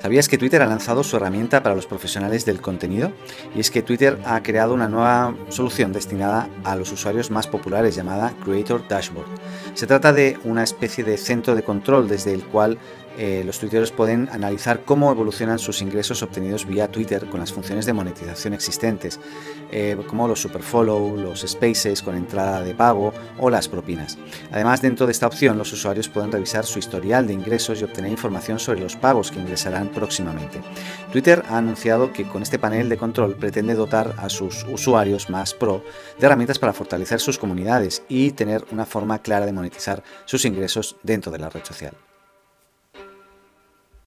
¿Sabías que Twitter ha lanzado su herramienta para los profesionales del contenido? Y es que Twitter ha creado una nueva solución destinada a los usuarios más populares llamada Creator Dashboard. Se trata de una especie de centro de control desde el cual eh, los tuiteros pueden analizar cómo evolucionan sus ingresos obtenidos vía Twitter con las funciones de monetización existentes, eh, como los superfollow, los spaces con entrada de pago o las propinas. Además, dentro de esta opción, los usuarios pueden revisar su historial de ingresos y obtener información sobre los pagos que ingresarán próximamente. Twitter ha anunciado que con este panel de control pretende dotar a sus usuarios más pro de herramientas para fortalecer sus comunidades y tener una forma clara de monetizar sus ingresos dentro de la red social.